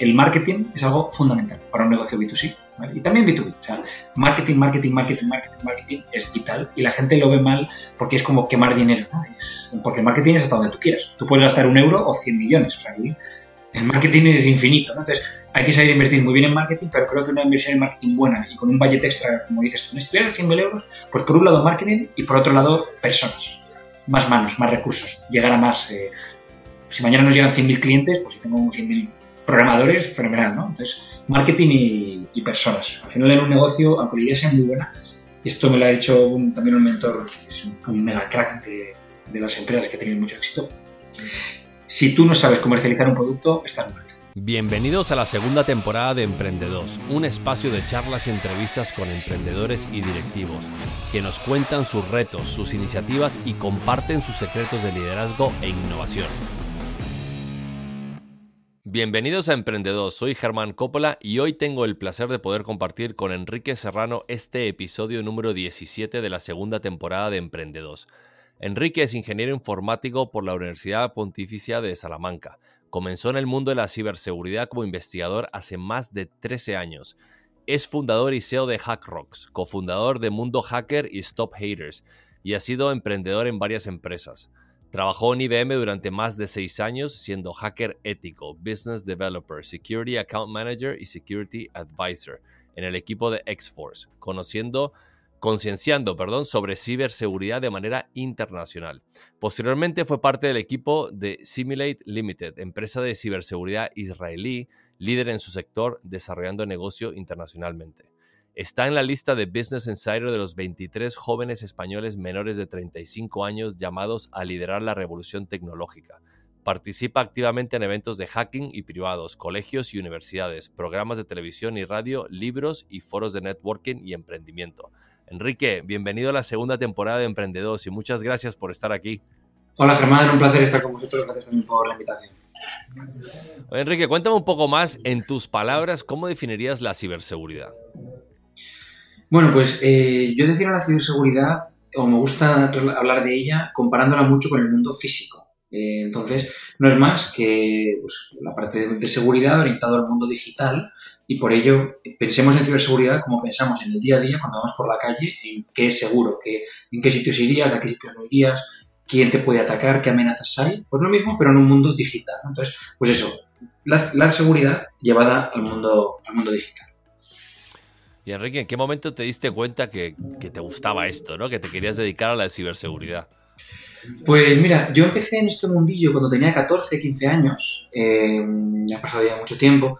el marketing es algo fundamental para un negocio B2C y también B2B. O sea, marketing, marketing, marketing, marketing, marketing es vital y la gente lo ve mal porque es como quemar dinero. porque el marketing es hasta donde tú quieras. Tú puedes gastar un euro o 100 millones. O sea, el marketing es infinito. Entonces, hay que saber invertir muy bien en marketing, pero creo que una inversión en marketing buena y con un budget extra, como dices, con si 100.000 euros, pues por un lado marketing y por otro lado personas. Más manos, más recursos, llegar a más. Eh, si mañana nos llegan 100.000 clientes, pues si tengo 100.000 programadores, fenomenal, ¿no? Entonces, marketing y, personas. Al final en un negocio, aunque la idea sea muy buena, esto me lo ha hecho también un mentor, es un, mega crack de, las empresas que ha tenido mucho éxito. Si tú no sabes comercializar un producto, estás muerto. Bienvenidos a la segunda temporada de Emprendedos, un espacio de charlas y entrevistas con emprendedores y directivos que nos cuentan sus retos, sus iniciativas y comparten sus secretos de liderazgo e innovación. Bienvenidos a Emprendedos, soy Germán Coppola y hoy tengo el placer de poder compartir con Enrique Serrano este episodio número 17 de la segunda temporada de Emprendedos. Enrique es ingeniero informático por la Universidad Pontificia de Salamanca. Comenzó en el mundo de la ciberseguridad como investigador hace más de 13 años. Es fundador y CEO de HackRocks, cofundador de Mundo Hacker y Stop Haters, y ha sido emprendedor en varias empresas. Trabajó en IBM durante más de seis años siendo hacker ético, business developer, security account manager y security advisor en el equipo de X-Force, conociendo concienciando perdón, sobre ciberseguridad de manera internacional. Posteriormente fue parte del equipo de Simulate Limited, empresa de ciberseguridad israelí, líder en su sector, desarrollando negocio internacionalmente. Está en la lista de Business Insider de los 23 jóvenes españoles menores de 35 años llamados a liderar la revolución tecnológica. Participa activamente en eventos de hacking y privados, colegios y universidades, programas de televisión y radio, libros y foros de networking y emprendimiento. Enrique, bienvenido a la segunda temporada de Emprendedos y muchas gracias por estar aquí. Hola Germán, un placer estar con vosotros. Gracias también por la invitación. Enrique, cuéntame un poco más en tus palabras, ¿cómo definirías la ciberseguridad? Bueno, pues eh, yo defino la ciberseguridad, o me gusta hablar de ella, comparándola mucho con el mundo físico. Eh, entonces, no es más que pues, la parte de, seguridad orientada al mundo digital y por ello pensemos en ciberseguridad como pensamos en el día a día cuando vamos por la calle, en qué es seguro, qué, en qué sitios irías, a qué sitios no irías, quién te puede atacar, qué amenazas hay. Pues lo mismo, pero en un mundo digital. Entonces, pues eso, la, la seguridad llevada al mundo, al mundo digital. Y Enrique, ¿en qué momento te diste cuenta que, te gustaba esto, ¿no? que te querías dedicar a la ciberseguridad? Pues mira, yo empecé en este mundillo cuando tenía 14, 15 años, eh, ha pasado ya mucho tiempo,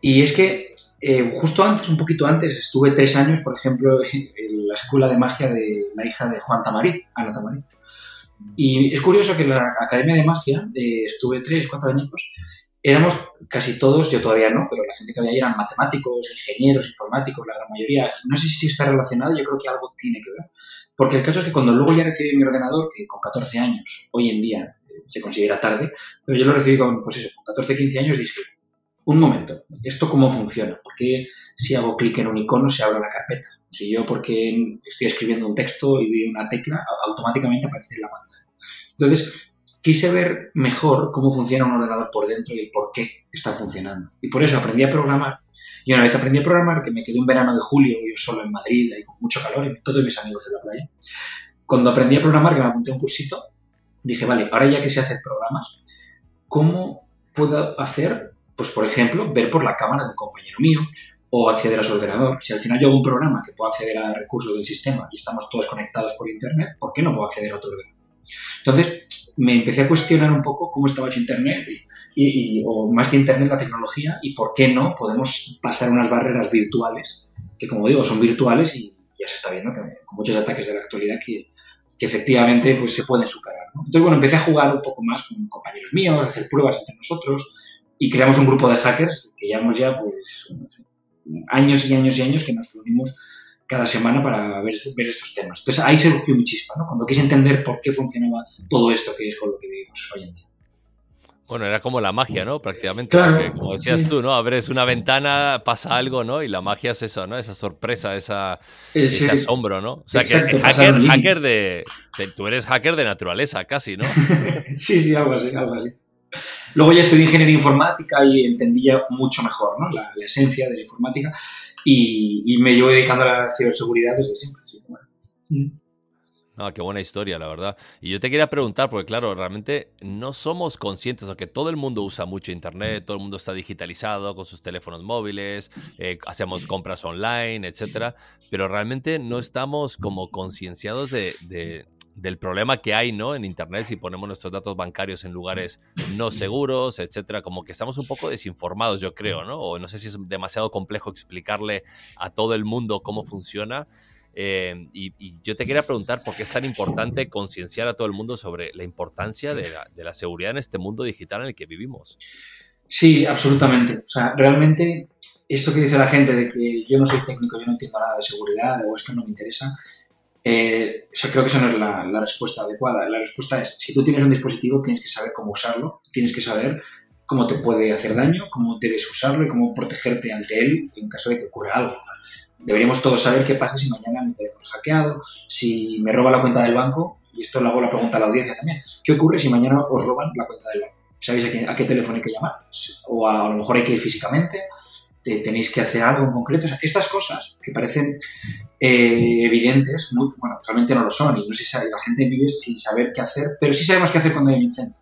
y es que eh, justo antes, un poquito antes, estuve tres años, por ejemplo, en la escuela de magia de la hija de Juan Tamariz, Ana Tamariz. Y es curioso que en la Academia de Magia eh, estuve tres, cuatro añitos éramos casi todos, yo todavía no, pero la gente que había ahí eran matemáticos, ingenieros, informáticos, la gran mayoría. No sé si está relacionado, yo creo que algo tiene que ver. Porque el caso es que cuando luego ya recibí mi ordenador, que con 14 años, hoy en día eh, se considera tarde, pero yo lo recibí con, pues eso, con 14, 15 años, dije, un momento, ¿esto cómo funciona? ¿Por qué si hago clic en un icono se abre la carpeta? Si yo porque estoy escribiendo un texto y doy una tecla, automáticamente aparece en la pantalla. Entonces, quise ver mejor cómo funciona un ordenador por dentro y el por qué está funcionando. Y por eso aprendí a programar. Y una vez aprendí a programar, que me quedé un verano de julio, yo solo en Madrid, y con mucho calor, y todos mis amigos de la playa. Cuando aprendí a programar, que me apunté un cursito, dije, vale, ahora ya que sé hacer programas, ¿cómo puedo hacer, pues por ejemplo, ver por la cámara de un compañero mío o acceder a su ordenador? Si al final yo hago un programa que puedo acceder a recursos del sistema y estamos todos conectados por Internet, ¿por qué no puedo acceder a otro ordenador? Entonces, me empecé a cuestionar un poco cómo estaba hecho Internet, y, o más que Internet, la tecnología, y por qué no podemos pasar unas barreras virtuales, que como digo, son virtuales y ya se está viendo que con muchos ataques de la actualidad que, que efectivamente pues, se pueden superar. Entonces, bueno, empecé a jugar un poco más con compañeros míos, a hacer pruebas entre nosotros, y creamos un grupo de hackers que llevamos ya pues años y años y años que nos reunimos cada semana para ver, ver estos temas. Entonces ahí se surgió mi chispa, ¿no? Cuando quise entender por qué funcionaba todo esto que es con lo que vivimos hoy en día. Bueno, era como la magia, ¿no? Prácticamente. Claro, como decías tú, ¿no? Abres una ventana, pasa algo, ¿no? Y la magia es eso, ¿no? Esa sorpresa, esa, ese asombro, ¿no? O sea, que hacker, hacker de, Tú eres hacker de naturaleza, casi, ¿no? sí, sí, algo así, algo así. Luego ya estudié ingeniería informática y entendí ya mucho mejor ¿no? la, esencia de la informática y, me llevo dedicando a la ciberseguridad desde siempre. Mm. Ah, qué buena historia, la verdad. Y yo te quería preguntar, porque claro, realmente no somos conscientes, aunque todo el mundo usa mucho Internet, todo el mundo está digitalizado con sus teléfonos móviles, eh, hacemos compras online, etcétera, pero realmente no estamos como concienciados de, del problema que hay, ¿no? En Internet si ponemos nuestros datos bancarios en lugares no seguros, etcétera, como que estamos un poco desinformados, yo creo, ¿no? O no sé si es demasiado complejo explicarle a todo el mundo cómo funciona. Eh, y, yo te quería preguntar por qué es tan importante concienciar a todo el mundo sobre la importancia de la, seguridad en este mundo digital en el que vivimos. Sí, absolutamente. O sea, realmente esto que dice la gente de que yo no soy técnico, yo no entiendo nada de seguridad o esto no me interesa, eh, creo que esa no es la, la, respuesta adecuada. La respuesta es, si tú tienes un dispositivo, tienes que saber cómo usarlo, tienes que saber cómo te puede hacer daño, cómo debes usarlo y cómo protegerte ante él en caso de que ocurra algo deberíamos todos saber qué pasa si mañana mi teléfono es hackeado, si me roba la cuenta del banco, y esto lo hago la pregunta a la audiencia también, ¿qué ocurre si mañana os roban la cuenta del banco? ¿Sabéis a qué, teléfono hay que llamar? O a, lo mejor hay que ir físicamente, tenéis que hacer algo en concreto. O sea, estas cosas que parecen eh, evidentes, muy, bueno, realmente no lo son y no sé la gente vive sin saber qué hacer, pero sí sabemos qué hacer cuando hay un incendio.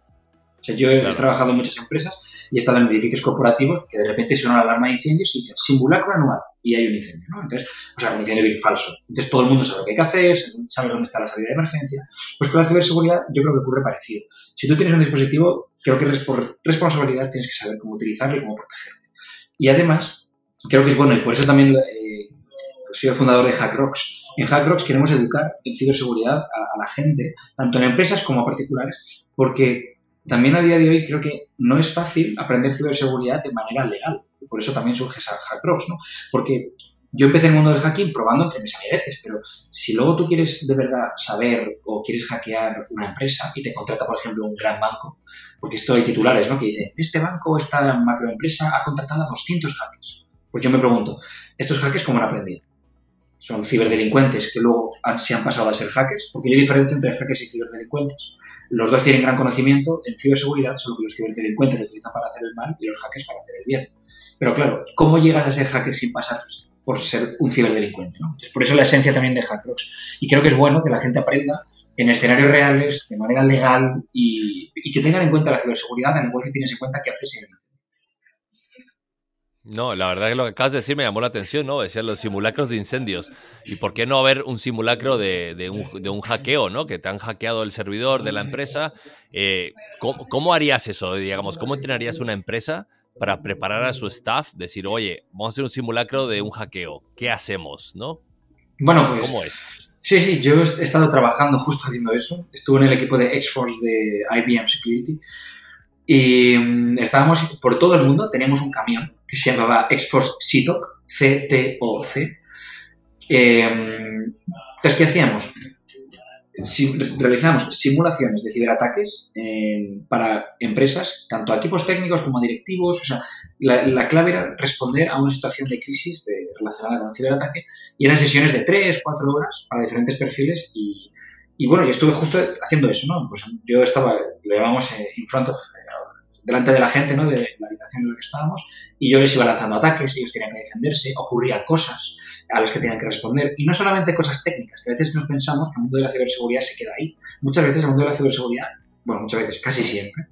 O sea, yo he trabajado en muchas empresas y he estado en edificios corporativos que de repente suena la alarma de incendios y dicen simulacro anual y hay un incendio, ¿no? Entonces, o sea, un incendio bien falso. Entonces todo el mundo sabe lo que hay que hacer, sabe dónde está la salida de emergencia. Pues con la ciberseguridad yo creo que ocurre parecido. Si tú tienes un dispositivo, creo que por responsabilidad tienes que saber cómo utilizarlo y cómo protegerte. Y además, creo que es bueno, y por eso también eh, pues soy el fundador de HackRocks. En HackRocks queremos educar en ciberseguridad a, la gente, tanto en empresas como a particulares, porque también a día de hoy creo que no es fácil aprender ciberseguridad de manera legal. Por eso también surge esa Hackrox, ¿no? Porque yo empecé en el mundo del hacking probando entre mis amiguetes, pero si luego tú quieres de verdad saber o quieres hackear una empresa y te contrata, por ejemplo, un gran banco, porque esto hay titulares, ¿no? Que dicen, este banco, esta macroempresa ha contratado a 200 hackers. Pues yo me pregunto, ¿estos hackers cómo han aprendido? Son ciberdelincuentes que luego se han pasado a ser hackers, porque hay diferencia entre hackers y ciberdelincuentes. Los dos tienen gran conocimiento en ciberseguridad, solo que los ciberdelincuentes lo utilizan para hacer el mal y los hackers para hacer el bien. Pero claro, ¿cómo llegas a ser hacker sin pasar por ser un ciberdelincuente? por eso la esencia también de Hackrox. Y creo que es bueno que la gente aprenda en escenarios reales, de manera legal y, que tengan en cuenta la ciberseguridad, al igual que tienes en cuenta qué haces en no, la verdad que lo que acabas de decir me llamó la atención, ¿no? Decían los simulacros de incendios. ¿Y por qué no haber un simulacro de, un, hackeo, ¿no? Que te han hackeado el servidor de la empresa. Eh, ¿cómo, harías eso? Digamos, ¿cómo entrenarías una empresa para preparar a su staff? Decir, oye, vamos a hacer un simulacro de un hackeo. ¿Qué hacemos, no? Bueno, pues... ¿Cómo es? Sí, sí, yo he estado trabajando justo haciendo eso. Estuve en el equipo de X-Force de IBM Security y mm, estábamos por todo el mundo, teníamos un camión que se llamaba X-Force CTOC, C-T-O-C. Em, entonces, ¿qué hacíamos? Realizamos simulaciones de ciberataques para empresas, tanto a equipos técnicos como a directivos. O sea, la, clave era responder a una situación de crisis relacionada con el ciberataque y eran sesiones de 3, 4 horas para diferentes perfiles y, y bueno, yo estuve justo haciendo eso, ¿no? Pues yo estaba, le llamamos eh, in front of, eh, delante de la gente, ¿no? De la habitación en la que estábamos, y yo les iba lanzando ataques, ellos tenían que defenderse, ocurrían cosas a las que tenían que responder. Y no solamente cosas técnicas, que a veces nos pensamos que el mundo de la ciberseguridad se queda ahí. Muchas veces el mundo de la ciberseguridad, bueno, muchas veces, casi siempre,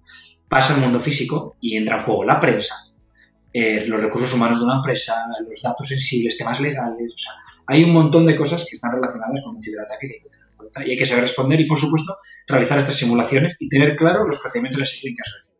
pasa al mundo físico y entra en juego la prensa, eh, los recursos humanos de una empresa, los datos sensibles, temas legales, o sea, hay un montón de cosas que están relacionadas con el ciberataque que y hay que saber responder y, por supuesto, realizar estas simulaciones y tener claro los procedimientos de seguir en caso de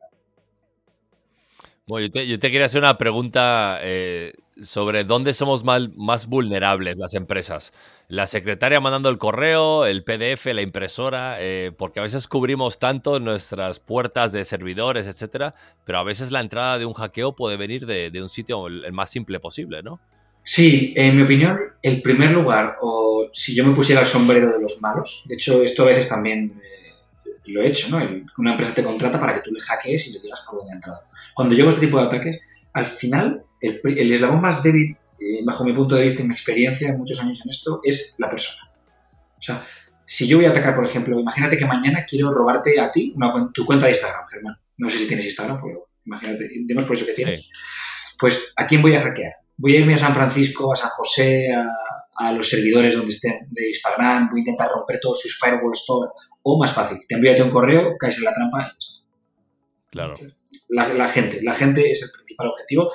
bueno, yo te, quería hacer una pregunta eh, sobre dónde somos más, vulnerables las empresas. La secretaria mandando el correo, el PDF, la impresora, eh, porque a veces cubrimos tanto nuestras puertas de servidores, etcétera, pero a veces la entrada de un hackeo puede venir de, de un sitio el más simple posible, ¿no? Sí, en mi opinión, el primer lugar, o si yo me pusiera el sombrero de los malos, de hecho esto a veces también eh, lo he hecho, ¿no? una empresa te contrata para que tú le hackees y le digas por dónde ha entrado. Cuando llego a este tipo de ataques, al final, el, eslabón más débil, eh, bajo mi punto de vista y mi experiencia de muchos años en esto, es la persona. O sea, si yo voy a atacar, por ejemplo, imagínate que mañana quiero robarte a ti tu cuenta de Instagram, Germán. no sé si tienes Instagram, pero imagínate, demos por eso que tienes. Pues, ¿a quién voy a hackear? Voy a irme a San Francisco, a San José, a, los servidores donde estén de Instagram, voy a intentar romper todos sus firewalls, todo. O más fácil, te envíate un correo, caes en la trampa y Claro. La, gente, la gente es el principal objetivo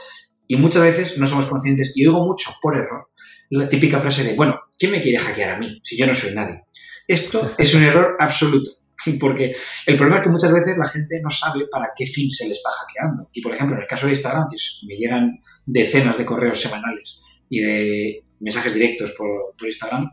y muchas veces no somos conscientes y oigo mucho por error la típica frase de, bueno, ¿quién me quiere hackear a mí si yo no soy nadie? Esto es un error absoluto. Porque el problema es que muchas veces la gente no sabe para qué fin se le está hackeando. Y por ejemplo, en el caso de Instagram, que me llegan decenas de correos semanales y de mensajes directos por, Instagram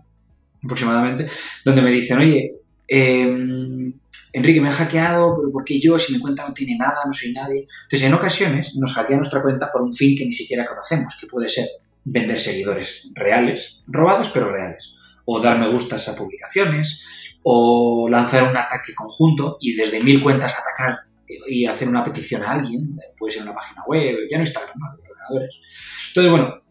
aproximadamente, donde me dicen, oye, em, Enrique, me ha hackeado, pero ¿por qué yo? Si mi cuenta no tiene nada, no soy nadie. Entonces, en ocasiones nos hackea nuestra cuenta por un fin que ni siquiera conocemos, que puede ser vender seguidores reales, robados pero reales, o dar me gustas a publicaciones, o lanzar un ataque conjunto y desde mil cuentas atacar y hacer una petición a alguien, puede ser una página web, ya no Instagram, ¿no? ordenadores. Entonces, bueno,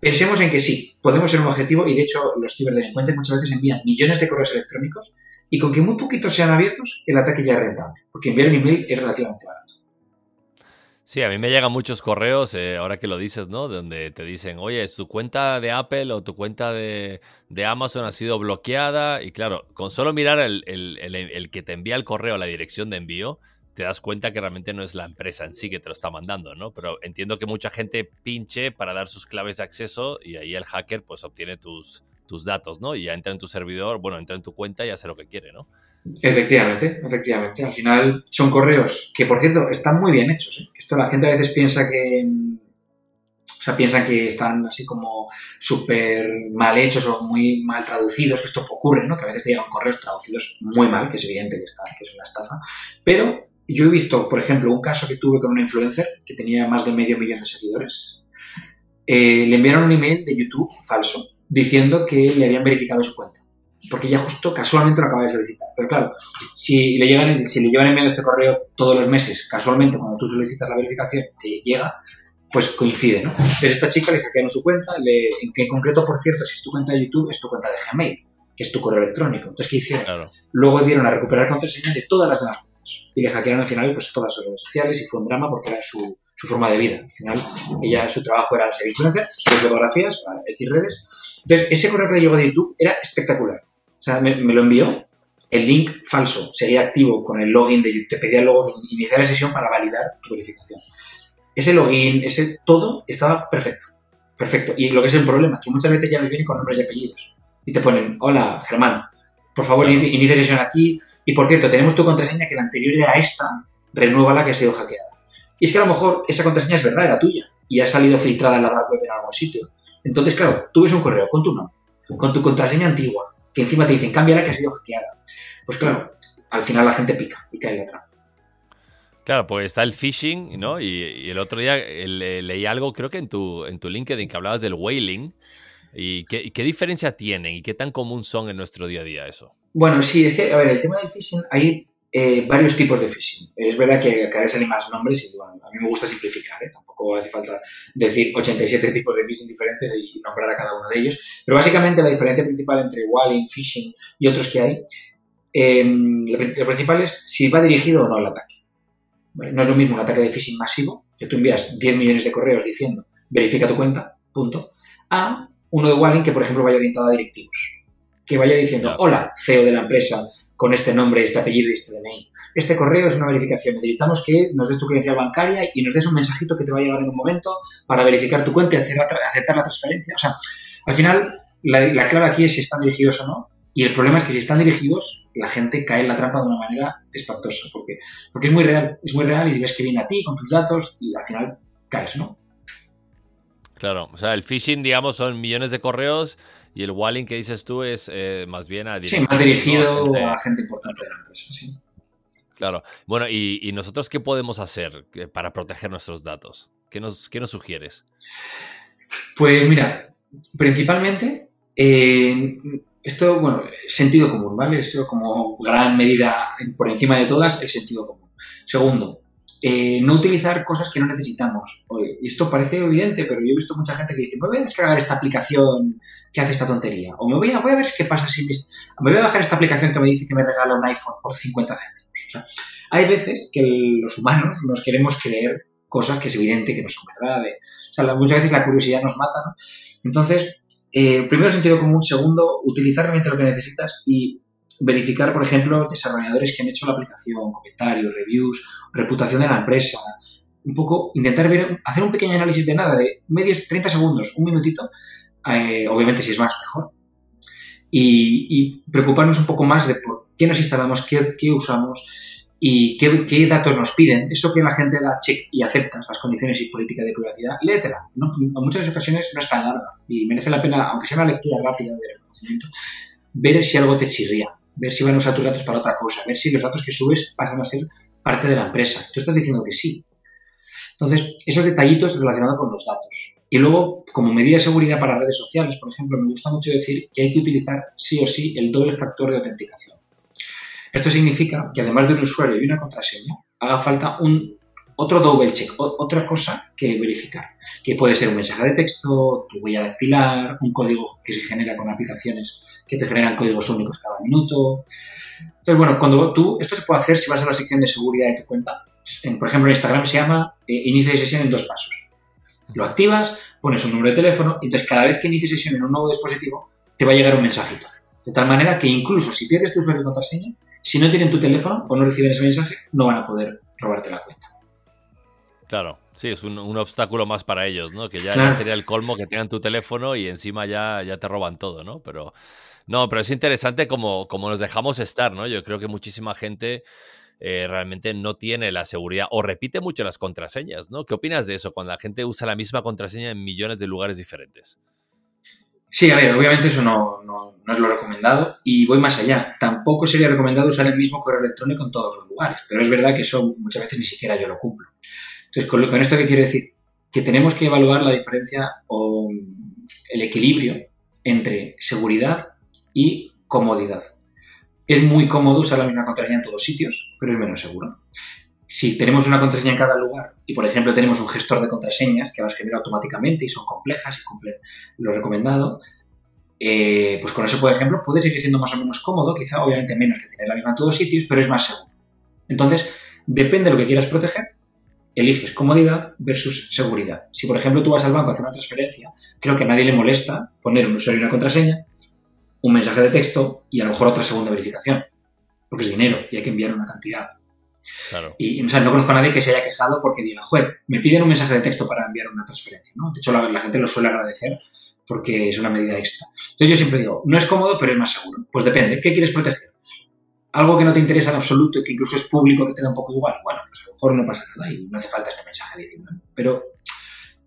pensemos en que sí, podemos ser un objetivo y de hecho los ciberdelincuentes muchas veces envían millones de correos electrónicos y con que muy poquitos sean abiertos, el ataque ya es rentable, porque enviar un email es relativamente barato. Sí, a mí me llegan muchos correos, eh, ahora que lo dices, ¿no? Donde te dicen, oye, tu cuenta de Apple o tu cuenta de, Amazon ha sido bloqueada. Y claro, con solo mirar el, el, que te envía el correo, la dirección de envío, te das cuenta que realmente no es la empresa en sí que te lo está mandando, ¿no? Pero entiendo que mucha gente pinche para dar sus claves de acceso y ahí el hacker pues obtiene tus, tus datos, ¿no? Y ya entra en tu servidor, bueno, entra en tu cuenta y hace lo que quiere, ¿no? Efectivamente, efectivamente. Al final son correos que, por cierto, están muy bien hechos. ¿eh? Esto la gente a veces piensa que. O sea, piensan que están así como súper mal hechos o muy mal traducidos, que esto ocurre, ¿no? Que a veces te llegan correos traducidos muy mal, que es evidente que, es una estafa. Pero yo he visto, por ejemplo, un caso que tuve con una influencer que tenía más de medio millón de seguidores. Eh, le enviaron un email de YouTube falso diciendo que le habían verificado su cuenta porque ya justo casualmente lo acaba de solicitar. Pero claro, si le, llegan, si le llevan enviando este correo todos los meses, casualmente cuando tú solicitas la verificación te llega, pues coincide, ¿no? Entonces esta chica le hackearon su cuenta, le, en, que en concreto, por cierto, si es tu cuenta de YouTube, es tu cuenta de Gmail, que es tu correo electrónico. Entonces, ¿qué hicieron? Luego dieron a recuperar contraseña de todas las demás. Y le hackearon al final pues, todas sus redes sociales y fue un drama porque era su, su forma de vida. Al final, ella, su trabajo era ser influencer, sus fotografías, X redes. Entonces, ese correo que le llegó de YouTube era espectacular o sea, me, lo envió, el link falso sería activo con el login de YouTube, te pedía luego iniciar la sesión para validar tu verificación. Ese login, ese todo estaba perfecto, perfecto. Y lo que es el problema, que muchas veces ya nos viene con nombres y apellidos. Y te ponen, hola, Germán, por favor, inicia sesión aquí. Y por cierto, tenemos tu contraseña que la anterior era esta, renueva la que ha sido hackeada. Y es que a lo mejor esa contraseña es verdad, era tuya, y ha salido filtrada en la web en algún sitio. Entonces, claro, tú ves un correo con tu nombre, con tu contraseña antigua, que encima te dicen, cámbiala que ha sido hackeada. Pues claro, al final la gente pica y cae la trampa. Claro, pues está el phishing, ¿no? Y, el otro día leí algo, creo que en tu, en tu LinkedIn, que hablabas del whaling. ¿Y qué, diferencia tienen y qué tan común son en nuestro día a día eso? Bueno, sí, es que, a ver, el tema del phishing, hay eh, varios tipos de phishing. Es verdad que cada vez salen más nombres y a mí me gusta simplificar, ¿eh? tampoco hace falta decir 87 tipos de phishing diferentes y nombrar a cada uno de ellos. Pero básicamente la diferencia principal entre walling, phishing y otros que hay, eh, lo principal es si va dirigido o no al ataque. no es lo mismo un ataque de phishing masivo, que tú envías 10 millones de correos diciendo verifica tu cuenta, punto, a uno de walling que, por ejemplo, vaya orientado a directivos. Que vaya diciendo, hola, CEO de la empresa, con este nombre, este apellido y este DNI. Este correo es una verificación. Necesitamos que nos des tu credencial bancaria y nos des un mensajito que te va a llevar en un momento para verificar tu cuenta y aceptar la transferencia. O sea, al final, la, clave aquí es si están dirigidos o no. Y el problema es que si están dirigidos, la gente cae en la trampa de una manera espantosa. Porque, porque es muy real, es muy real y ves que viene a ti con tus datos y al final caes, ¿no? Claro, o sea, el phishing, digamos, son millones de correos y el walling que dices tú es eh, más bien a Sí, más dirigido a gente importante de la empresa, sí. Claro. Bueno, ¿y, nosotros qué podemos hacer eh, para proteger nuestros datos? ¿Qué nos, qué nos sugieres? Pues mira, principalmente, eh, esto, bueno, sentido común, ¿vale? Eso como gran medida por encima de todas, el sentido común. Segundo, eh, no utilizar cosas que no necesitamos. esto parece evidente, pero yo he visto mucha gente que dice, me voy a descargar esta aplicación que hace esta tontería. O me voy a, voy a ver qué pasa si me, voy a bajar esta aplicación que me dice que me regala un iPhone por 50 céntimos. Hay veces que los humanos nos queremos creer cosas que es evidente que no son verdad. o sea, muchas veces la curiosidad nos mata, ¿no? Entonces, eh, primero sentido común, segundo, utilizar realmente lo que necesitas y verificar, por ejemplo, desarrolladores que han hecho la aplicación, comentarios, reviews, reputación de la empresa, un poco intentar ver, hacer un pequeño análisis de nada, de medios, 30 segundos, un minutito, eh, obviamente si es más, mejor. Y, preocuparnos un poco más de por qué nos instalamos, qué, qué usamos y qué, datos nos piden. Eso que la gente da check y acepta las condiciones y política de privacidad, léetela. ¿no? En muchas ocasiones no es tan larga y merece la pena, aunque sea una lectura rápida de reconocimiento, ver si algo te chirría, ver si van a usar tus datos para otra cosa, ver si los datos que subes pasan a ser parte de la empresa. Tú estás diciendo que sí, entonces, esos detallitos relacionados con los datos. Y luego, como medida de seguridad para redes sociales, por ejemplo, me gusta mucho decir que hay que utilizar sí o sí el doble factor de autenticación. Esto significa que además de un usuario y una contraseña, haga falta un otro double check, otra cosa que verificar, que puede ser un mensaje de texto, tu huella dactilar, un código que se genera con aplicaciones que te generan códigos únicos cada minuto. Entonces, bueno, cuando tú, esto se puede hacer si vas a la sección de seguridad de tu cuenta por ejemplo, en Instagram se llama eh, inicia sesión en dos pasos. Lo activas, pones un número de teléfono y entonces cada vez que inicies sesión en un nuevo dispositivo te va a llegar un mensajito. De tal manera que incluso si pierdes tu usuario y contraseña, si no tienen tu teléfono o no reciben ese mensaje, no van a poder robarte la cuenta. Claro, sí, es un, obstáculo más para ellos, ¿no? Que ya, sería el colmo que tengan tu teléfono y encima ya, ya te roban todo, ¿no? Pero no, pero es interesante como, como nos dejamos estar, ¿no? Yo creo que muchísima gente eh, realmente no tiene la seguridad o repite mucho las contraseñas, ¿no? ¿Qué opinas de eso cuando la gente usa la misma contraseña en millones de lugares diferentes? Sí, a ver, obviamente eso no, no, es lo recomendado y voy más allá. Tampoco sería recomendado usar el mismo correo electrónico en todos los lugares, pero es verdad que eso muchas veces ni siquiera yo lo cumplo. Entonces, con, esto que quiero decir, que tenemos que evaluar la diferencia o el equilibrio entre seguridad y comodidad. Es muy cómodo usar la misma contraseña en todos sitios, pero es menos seguro. Si tenemos una contraseña en cada lugar y, por ejemplo, tenemos un gestor de contraseñas que las genera automáticamente y son complejas y cumplen lo recomendado, eh, pues con eso, por ejemplo, puede seguir siendo más o menos cómodo, quizá obviamente menos que tener la misma en todos sitios, pero es más seguro. Entonces, depende de lo que quieras proteger, eliges comodidad versus seguridad. Si, por ejemplo, tú vas al banco a hacer una transferencia, creo que a nadie le molesta poner un usuario y una contraseña, un mensaje de texto y a lo mejor otra segunda verificación, porque es dinero y hay que enviar una cantidad. Y o sea, no conozco a nadie que se haya quejado porque diga, joder, me piden un mensaje de texto para enviar una transferencia. ¿no? De hecho, la, gente lo suele agradecer porque es una medida extra. Entonces yo siempre digo, no es cómodo, pero es más seguro. Pues depende, ¿qué quieres proteger? Algo que no te interesa en absoluto y que incluso es público, que te da un poco igual. Bueno, pues a lo mejor no pasa nada y no hace falta este mensaje diciendo. Pero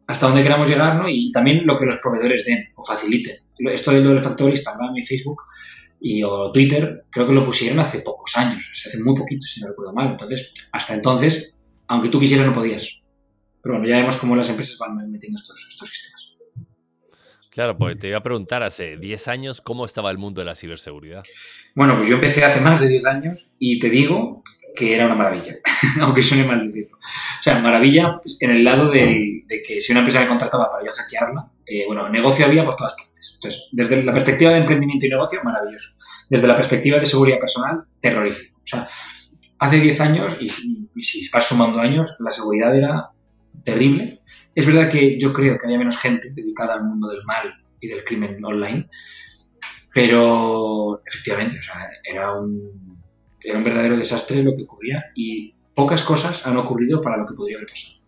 hasta dónde queramos llegar, ¿no? Y también lo que los proveedores den o faciliten. Esto del doble factor, Instagram y Facebook y o Twitter, creo que lo pusieron hace pocos años, hace muy poquito, si no recuerdo mal. Entonces, hasta entonces, aunque tú quisieras, no podías. Pero bueno, ya vemos cómo las empresas van metiendo estos, estos sistemas. Claro, pues te iba a preguntar, hace 10 años, ¿cómo estaba el mundo de la ciberseguridad? Bueno, pues yo empecé hace más de 10 años y te digo que era una maravilla, aunque suene mal decirlo. O sea, maravilla en el lado de, que si una empresa me contrataba para yo hackearla, eh, bueno, negocio había por todas partes. Entonces, desde la perspectiva de emprendimiento y negocio, maravilloso. Desde la perspectiva de seguridad personal, terrorífico. O sea, hace 10 años, y, si vas sumando años, la seguridad era terrible. Es verdad que yo creo que había menos gente dedicada al mundo del mal y del crimen online, pero efectivamente, o sea, era un era un verdadero desastre lo que ocurría y pocas cosas han ocurrido para lo que podría haber pasado.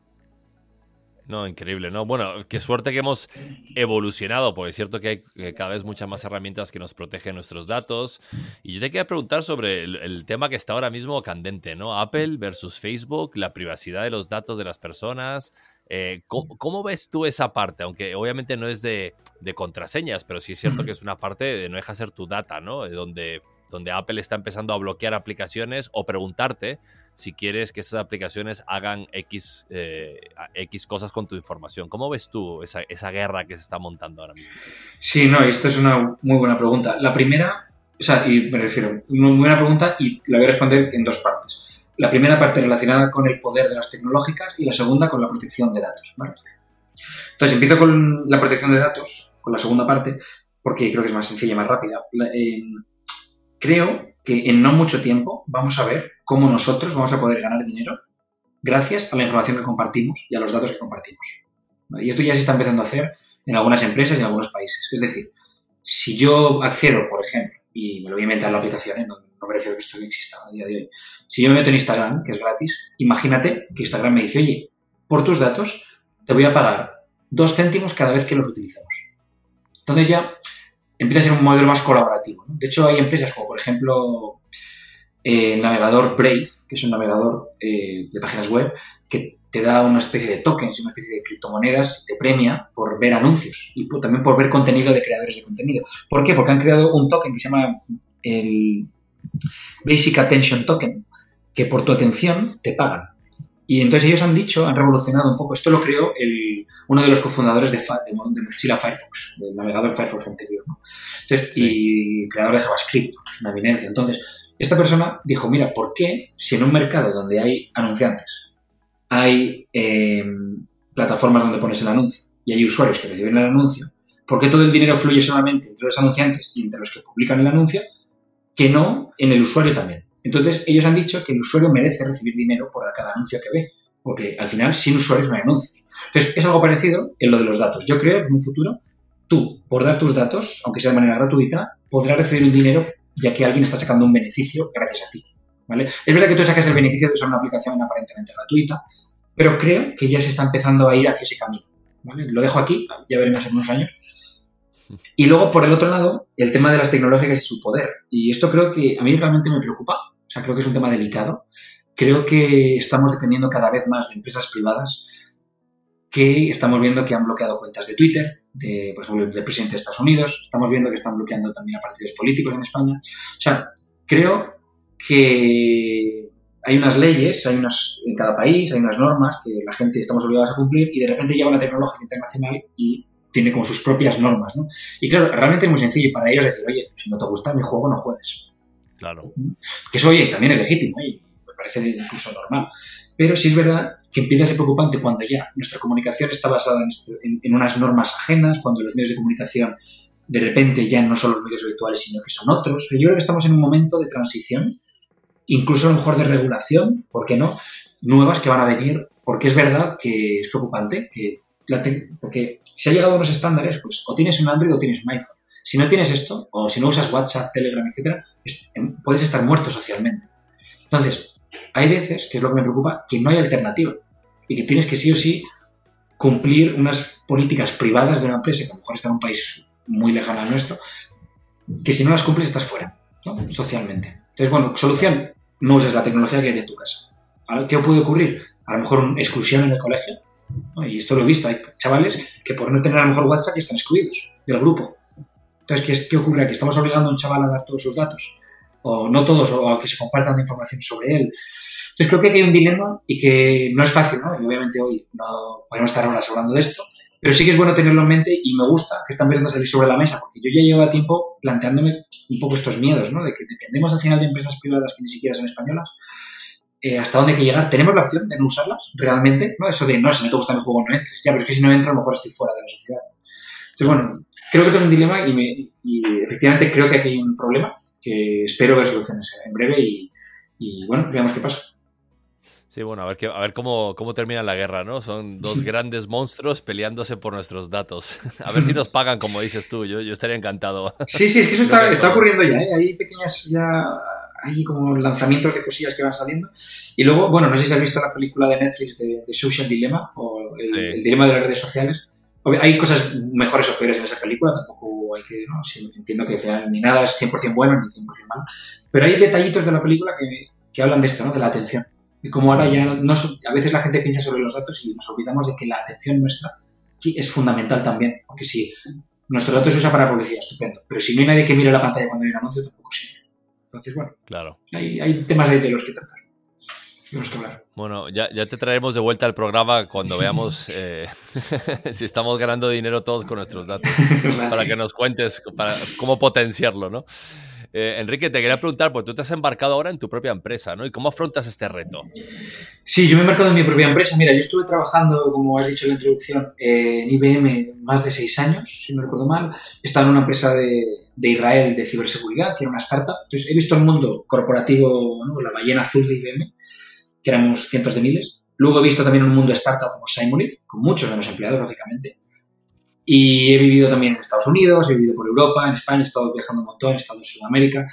No, increíble, ¿no? Bueno, qué suerte que hemos evolucionado, porque es cierto que hay cada vez muchas más herramientas que nos protegen nuestros datos. Y yo te quería preguntar sobre el, tema que está ahora mismo candente, ¿no? Apple versus Facebook, la privacidad de los datos de las personas. Eh, ¿cómo, ves tú esa parte? Aunque obviamente no es de, de contraseñas, pero sí es cierto que es una parte de no deja ser tu data, ¿no? De donde donde Apple está empezando a bloquear aplicaciones o preguntarte si quieres que esas aplicaciones hagan X, eh, X cosas con tu información. ¿Cómo ves tú esa, guerra que se está montando ahora mismo? Sí, no, esto es una muy buena pregunta. La primera, o sea, y me refiero, una muy buena pregunta y la voy a responder en dos partes. La primera parte relacionada con el poder de las tecnológicas y la segunda con la protección de datos. Entonces, empiezo con la protección de datos, con la segunda parte, porque creo que es más sencilla y más rápida. Eh, creo que en no mucho tiempo vamos a ver cómo nosotros vamos a poder ganar dinero gracias a la información que compartimos y a los datos que compartimos. Y esto ya se está empezando a hacer en algunas empresas y en algunos países. Es decir, si yo accedo, por ejemplo, y me lo voy a inventar la aplicación, ¿eh? no, no me refiero que esto exista a día de hoy, si yo me meto en Instagram, que es gratis, imagínate que Instagram me dice, oye, por tus datos te voy a pagar dos céntimos cada vez que los utilizamos. Entonces ya empieza a ser un modelo más colaborativo. De hecho, hay empresas como, por ejemplo, eh, el navegador Brave, que es un navegador eh, de páginas web, que te da una especie de tokens, una especie de criptomonedas, te premia por ver anuncios y también por ver contenido de creadores de contenido. ¿Por qué? Porque han creado un token que se llama el Basic Attention Token, que por tu atención te pagan. Y entonces ellos han dicho, han revolucionado un poco, esto lo creó el, uno de los cofundadores de, de, Mozilla Firefox, del navegador Firefox anterior, ¿no? Entonces, y creador de JavaScript, es una eminencia. Entonces, esta persona dijo, mira, ¿por qué si en un mercado donde hay anunciantes, hay eh, plataformas donde pones el anuncio y hay usuarios que reciben el anuncio, ¿por qué todo el dinero fluye solamente entre los anunciantes y entre los que publican el anuncio, que no en el usuario también? Entonces, ellos han dicho que el usuario merece recibir dinero por cada anuncio que ve, porque al final sin usuarios no hay anuncios. Entonces, es algo parecido en lo de los datos. Yo creo que en un futuro, tú, por dar tus datos, aunque sea de manera gratuita, podrás recibir un dinero ya que alguien está sacando un beneficio gracias a ti. ¿vale? Es verdad que tú sacas el beneficio de usar una aplicación aparentemente gratuita, pero creo que ya se está empezando a ir hacia ese camino. ¿vale? Lo dejo aquí, ya veremos en unos años. Y luego, por el otro lado, el tema de las tecnológicas y su poder. Y esto creo que a mí realmente me preocupa, o sea, creo que es un tema delicado. Creo que estamos dependiendo cada vez más de empresas privadas que estamos viendo que han bloqueado cuentas de Twitter, de, por ejemplo, del presidente de Estados Unidos. Estamos viendo que están bloqueando también a partidos políticos en España. O sea, creo que hay unas leyes, hay unas en cada país, hay unas normas que la gente estamos obligados a cumplir y de repente llega una tecnología internacional y tiene como sus propias normas, ¿no? Y claro, realmente es muy sencillo para ellos decir, oye, si no te gusta mi juego, no juegues. Claro. Que eso, oye, también es legítimo y me parece incluso normal. Pero sí es verdad que empieza a ser preocupante cuando ya nuestra comunicación está basada en, en, unas normas ajenas, cuando los medios de comunicación de repente ya no son los medios virtuales, sino que son otros. Yo creo que estamos en un momento de transición, incluso a lo mejor de regulación, ¿por qué no? Nuevas que van a venir, porque es verdad que es preocupante, que porque si ha llegado a unos estándares, pues o tienes un Android o tienes un iPhone. Si no tienes esto, o si no usas WhatsApp, Telegram, etcétera, puedes estar muerto socialmente. Entonces, hay veces, que es lo que me preocupa, que no hay alternativa y que tienes que sí o sí cumplir unas políticas privadas de una empresa que a lo mejor está en un país muy lejano al nuestro, que si no las cumples estás fuera, ¿no? socialmente. Entonces, bueno, solución, no uses la tecnología que hay de tu casa. ¿Qué puede ocurrir? A lo mejor una exclusión en el colegio, y esto lo he visto, hay chavales que por no tener a lo mejor WhatsApp están excluidos del grupo. Entonces, ¿qué, ¿qué ocurre aquí? ¿Estamos obligando a un chaval a dar todos sus datos? O no todos, o a que se compartan información sobre él. Entonces, creo que hay un dilema y que no es fácil, ¿no? Y obviamente hoy no podemos estar horas hablando de esto, pero sí que es bueno tenerlo en mente y me gusta que está empezando a salir sobre la mesa, porque yo ya llevo tiempo planteándome un poco estos miedos, ¿no? De que dependemos al final de empresas privadas que ni siquiera son españolas. Eh, ¿Hasta dónde hay que llegar? ¿Tenemos la opción de no usarlas realmente? ¿no? Eso de, no, si no te gusta el juego, no entres. Ya, pero es que si no entro, a lo mejor estoy fuera de la sociedad. Entonces, bueno, creo que esto es un dilema y, y efectivamente creo que aquí hay un problema que espero ver soluciones en breve y, y bueno, veamos qué pasa. Sí, bueno, a ver, qué, a ver cómo, cómo termina la guerra, ¿no? Son dos grandes monstruos peleándose por nuestros datos. A ver si nos pagan, como dices tú, yo, yo estaría encantado. Sí, sí, es que eso está, está ocurriendo ya, ¿eh? Hay pequeñas ya, hay como lanzamientos de cosillas que van saliendo. Y luego, bueno, no sé si has visto la película de Netflix de, de Social Dilemma o el, sí. el dilema de las redes sociales. Hay cosas mejores o peores en esa película, tampoco hay que, ¿no? Sí, entiendo que al final ni nada es 100% bueno ni 100% malo, pero hay detallitos de la película que, que hablan de esto, ¿no? De la atención. Y como ahora ya no, a veces la gente piensa sobre los datos y nos olvidamos de que la atención nuestra es fundamental también, porque si nuestro dato se usa para publicidad, estupendo, pero si no hay nadie que mire la pantalla cuando hay un anuncio, tampoco sirve. Entonces, bueno, claro. hay, hay temas de los que tratar. De los que hablar. Bueno, ya, ya, te traeremos de vuelta al programa cuando veamos eh, si estamos ganando dinero todos con nuestros datos, para que nos cuentes para, cómo potenciarlo, ¿no? Eh, Enrique, te quería preguntar, porque tú te has embarcado ahora en tu propia empresa, ¿no? ¿Y cómo afrontas este reto? Sí, yo me he embarcado en mi propia empresa. Mira, yo estuve trabajando, como has dicho en la introducción, en IBM más de seis años, si no recuerdo mal. He estado en una empresa de, Israel de ciberseguridad, que era una startup. Entonces, he visto el mundo corporativo, ¿no? la ballena azul de IBM, que éramos cientos de miles. Luego he visto también un mundo startup como Simolit, con muchos menos empleados, lógicamente. Y he vivido también en Estados Unidos, he vivido por Europa, en España, he estado viajando un montón, he estado en Sudamérica.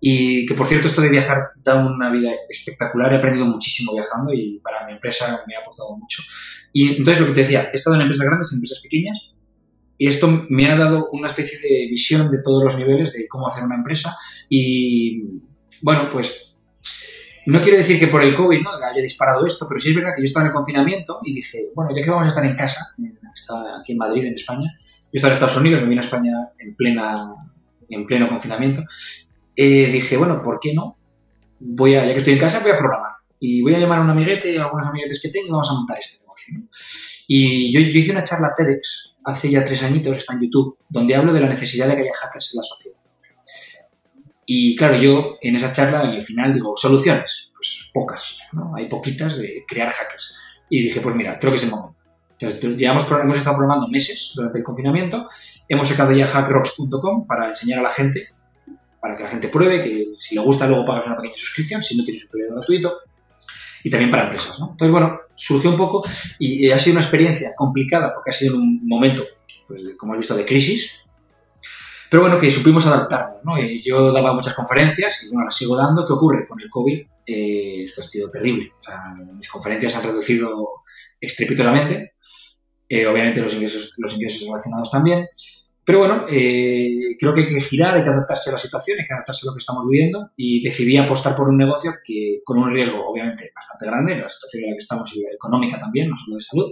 Y que, por cierto, esto de viajar da una vida espectacular. He aprendido muchísimo viajando y para mi empresa me ha aportado mucho. Y entonces, lo que te decía, he estado en empresas grandes, en empresas pequeñas, y esto me ha dado una especie de visión de todos los niveles de cómo hacer una empresa. Y, bueno, pues no quiero decir que por el COVID ¿no? haya disparado esto, pero sí es verdad que yo estaba en el confinamiento y dije, bueno, ya que vamos a estar en casa, estaba aquí en Madrid, en España. Yo estaba en Estados Unidos, me vine a España en, plena, en pleno confinamiento. Eh, dije, bueno, ¿por qué no? Voy a, ya que estoy en casa, voy a programar. Y voy a llamar a un amiguete, a algunos amiguetes que tengo y vamos a montar este negocio. Y yo, hice una charla TEDx hace ya tres añitos, está en YouTube, donde hablo de la necesidad de que haya hackers en la sociedad. Y claro, yo en esa charla, al final, digo, soluciones, pues pocas, ¿no? Hay poquitas de crear hackers. Y dije, pues mira, creo que es el momento. Entonces, llevamos, hemos estado programando meses durante el confinamiento. Hemos sacado ya hackrocks.com para enseñar a la gente, para que la gente pruebe, que si le gusta luego pagas una pequeña suscripción, si no tienes un periodo gratuito. Y también para empresas. ¿no? Entonces, bueno, surgió un poco y ha sido una experiencia complicada porque ha sido un momento, pues, como he visto, de crisis. Pero bueno, que supimos adaptarnos. ¿no? yo daba muchas conferencias y bueno, las sigo dando. ¿Qué ocurre con el COVID? Eh, esto ha sido terrible. O sea, mis conferencias han reducido estrepitosamente eh, obviamente los ingresos, los ingresos relacionados también. Pero bueno, eh, creo que hay que girar, hay que adaptarse a la situación, hay que adaptarse a lo que estamos viviendo y decidí apostar por un negocio que con un riesgo obviamente bastante grande, la situación en la que estamos y económica también, no solo de salud.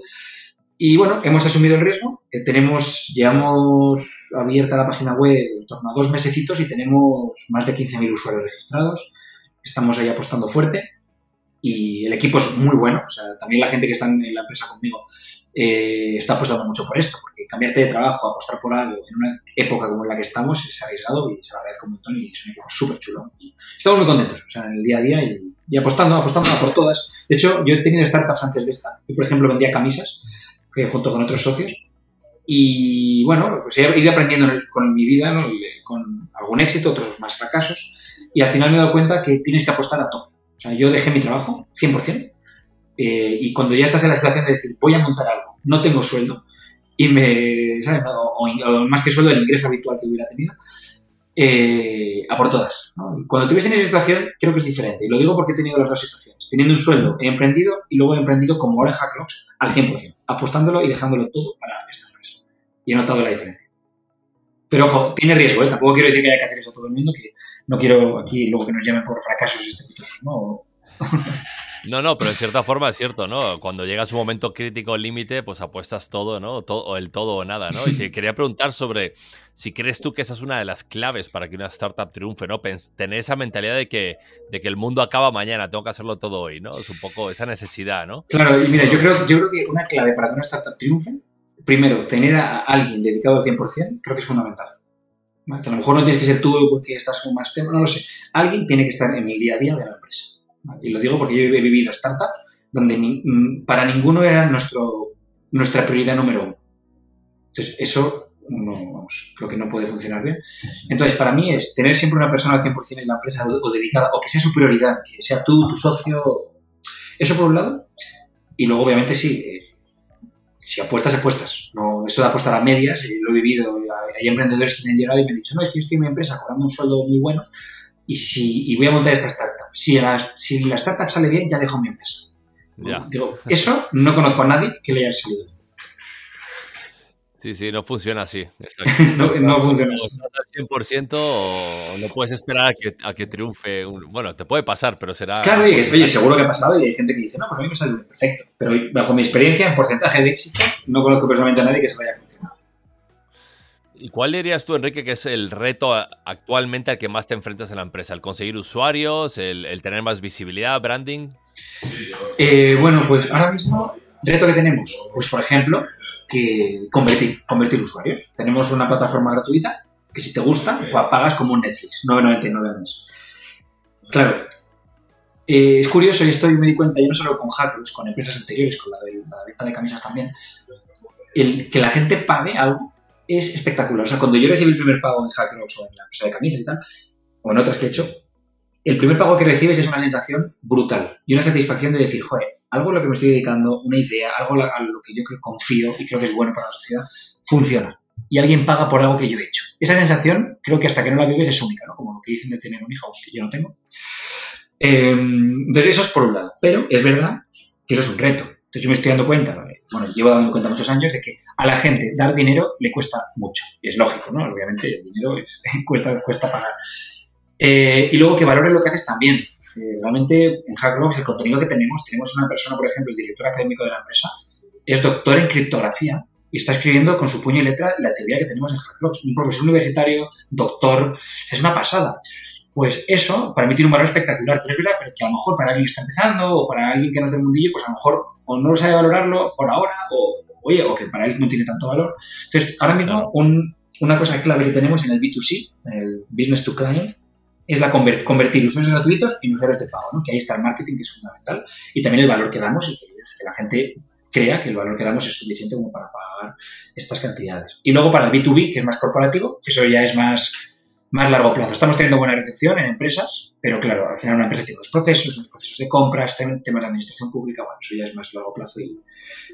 Y bueno, hemos asumido el riesgo, eh, tenemos, llevamos abierta la página web en torno a dos mesecitos y tenemos más de 15.000 usuarios registrados, estamos ahí apostando fuerte y el equipo es muy bueno, o sea, también la gente que está en la empresa conmigo eh, está apostando mucho por esto, porque cambiarte de trabajo, apostar por algo en una época como en la que estamos es arriesgado y se lo agradezco un montón y es un equipo súper chulo. Y estamos muy contentos, o sea, en el día a día y, apostando, apostando por todas. De hecho, yo he tenido startups antes de esta. Yo, por ejemplo, vendía camisas que junto con otros socios. Y bueno, pues he ido aprendiendo con mi vida, con algún éxito, otros más fracasos. Y al final me he dado cuenta que tienes que apostar a todo. O sea, yo dejé mi trabajo, 100%, eh, y cuando ya estás en la situación de decir, voy a montar algo, no tengo sueldo, y me, ¿sabes? O, más que sueldo, el ingreso habitual que hubiera tenido, eh, a por todas. Cuando te ves en esa situación, creo que es diferente. Y lo digo porque he tenido las dos situaciones. Teniendo un sueldo, he emprendido y luego he emprendido como ahora en Hackrocks al 100%, apostándolo y dejándolo todo para esta empresa. Y he notado la diferencia. Pero ojo, tiene riesgo, ¿eh? Tampoco quiero decir que haya que hacer eso a todo el mundo, que no quiero aquí luego que nos llamen por fracasos estrepitosos, ¿no? No, no, pero en cierta forma es cierto, ¿no? Cuando llegas un momento crítico límite, pues apuestas todo, ¿no? Todo, el todo o nada, ¿no? Y te quería preguntar sobre si crees tú que esa es una de las claves para que una startup triunfe, ¿no? tener esa mentalidad de que, de que el mundo acaba mañana, tengo que hacerlo todo hoy, ¿no? Es un poco esa necesidad, ¿no? Claro, y mira, yo creo, yo creo que una clave para que una startup triunfe, primero, tener a alguien dedicado al 100%, creo que es fundamental. Que a lo mejor no tienes que ser tú porque estás con más tema, no lo sé. Alguien tiene que estar en el día a día de la empresa. Y lo digo porque yo he vivido startups donde mm, para ninguno era nuestro, nuestra prioridad número uno. Entonces, eso no, vamos, creo que no puede funcionar bien. Entonces, para mí es tener siempre una persona al 100% en la empresa o, dedicada, o que sea su prioridad, que sea tú, tu socio. Eso por un lado. Y luego, obviamente, sí, eh, si apuestas, apuestas. No, eso de apostar a medias, lo he vivido. Hay emprendedores que me han llegado y me han dicho, no, es que yo estoy en mi empresa cobrando un sueldo muy bueno y, si, y voy a montar esta startup. Si la, si la startup sale bien, ya dejo mi empresa. Digo, eso no conozco a nadie que le haya salido. Sí, sí, no funciona así. no, no, funciona así. Al 100% o no puedes esperar a que, a que triunfe. bueno, te puede pasar, pero será... Claro, oye, oye, seguro que ha pasado y hay gente que dice, no, pues a mí me salido perfecto. Pero bajo mi experiencia, en porcentaje de éxito, no conozco personalmente a nadie que se vaya a funcionar. ¿Y cuál dirías tú, Enrique, que es el reto actualmente al que más te enfrentas en la empresa? ¿El conseguir usuarios? ¿El, tener más visibilidad, branding? Eh, bueno, pues ahora mismo, reto que tenemos, pues por ejemplo, que convertir, convertir usuarios. Tenemos una plataforma gratuita que si te gusta, pagas como un Netflix, 9,99 al mes. Claro, eh, es curioso, y esto me di cuenta, yo no solo con Hackers, con empresas anteriores, con la, de, venta de camisas también, que la gente pague algo es espectacular. O sea, cuando yo recibí el primer pago en Hackers o en la empresa de camisas y tal, o en otras que he hecho, el primer pago que recibes es una sensación brutal y una satisfacción de decir, joder, algo a lo que me estoy dedicando, una idea, algo a lo que yo creo, confío y creo que es bueno para la sociedad, funciona. Y alguien paga por algo que yo he hecho. Esa sensación, creo que hasta que no la vives es única, ¿no? Como lo que dicen de tener un hijo, que yo no tengo. Em, entonces, eso es por un lado. Pero es verdad que eso es un reto. Entonces, yo me estoy dando cuenta, bueno, llevo dando cuenta muchos años de que a la gente dar dinero le cuesta mucho. Y es lógico, ¿no? Obviamente el dinero cuesta, cuesta pagar. Eh, y luego que valore lo que haces también. Eh, realmente en Hackrocks el contenido que tenemos, tenemos una persona, por ejemplo, el director académico de la empresa, es doctor en criptografía y está escribiendo con su puño y letra la teoría que tenemos en Hackrocks. Un profesor universitario, doctor, es una pasada pues eso para mí tiene un valor espectacular. Pero es verdad que a lo mejor para alguien que está empezando o para alguien que no es del mundillo, pues a lo mejor o no lo sabe valorarlo por ahora o, oye, o que para él no tiene tanto valor. Entonces, ahora mismo una cosa clave que tenemos en el B2C, el Business to Client, es la convertir usuarios gratuitos en usuarios de pago, ¿no? que ahí está el marketing, que es fundamental, y también el valor que damos y que, que la gente crea que el valor que damos es suficiente como para pagar estas cantidades. Y luego para el B2B, que es más corporativo, que eso ya es más más largo plazo. Estamos teniendo buena recepción en empresas, pero claro, al final una empresa tiene los procesos, los procesos de compras, temas de administración pública, bueno, eso ya es más largo plazo. Y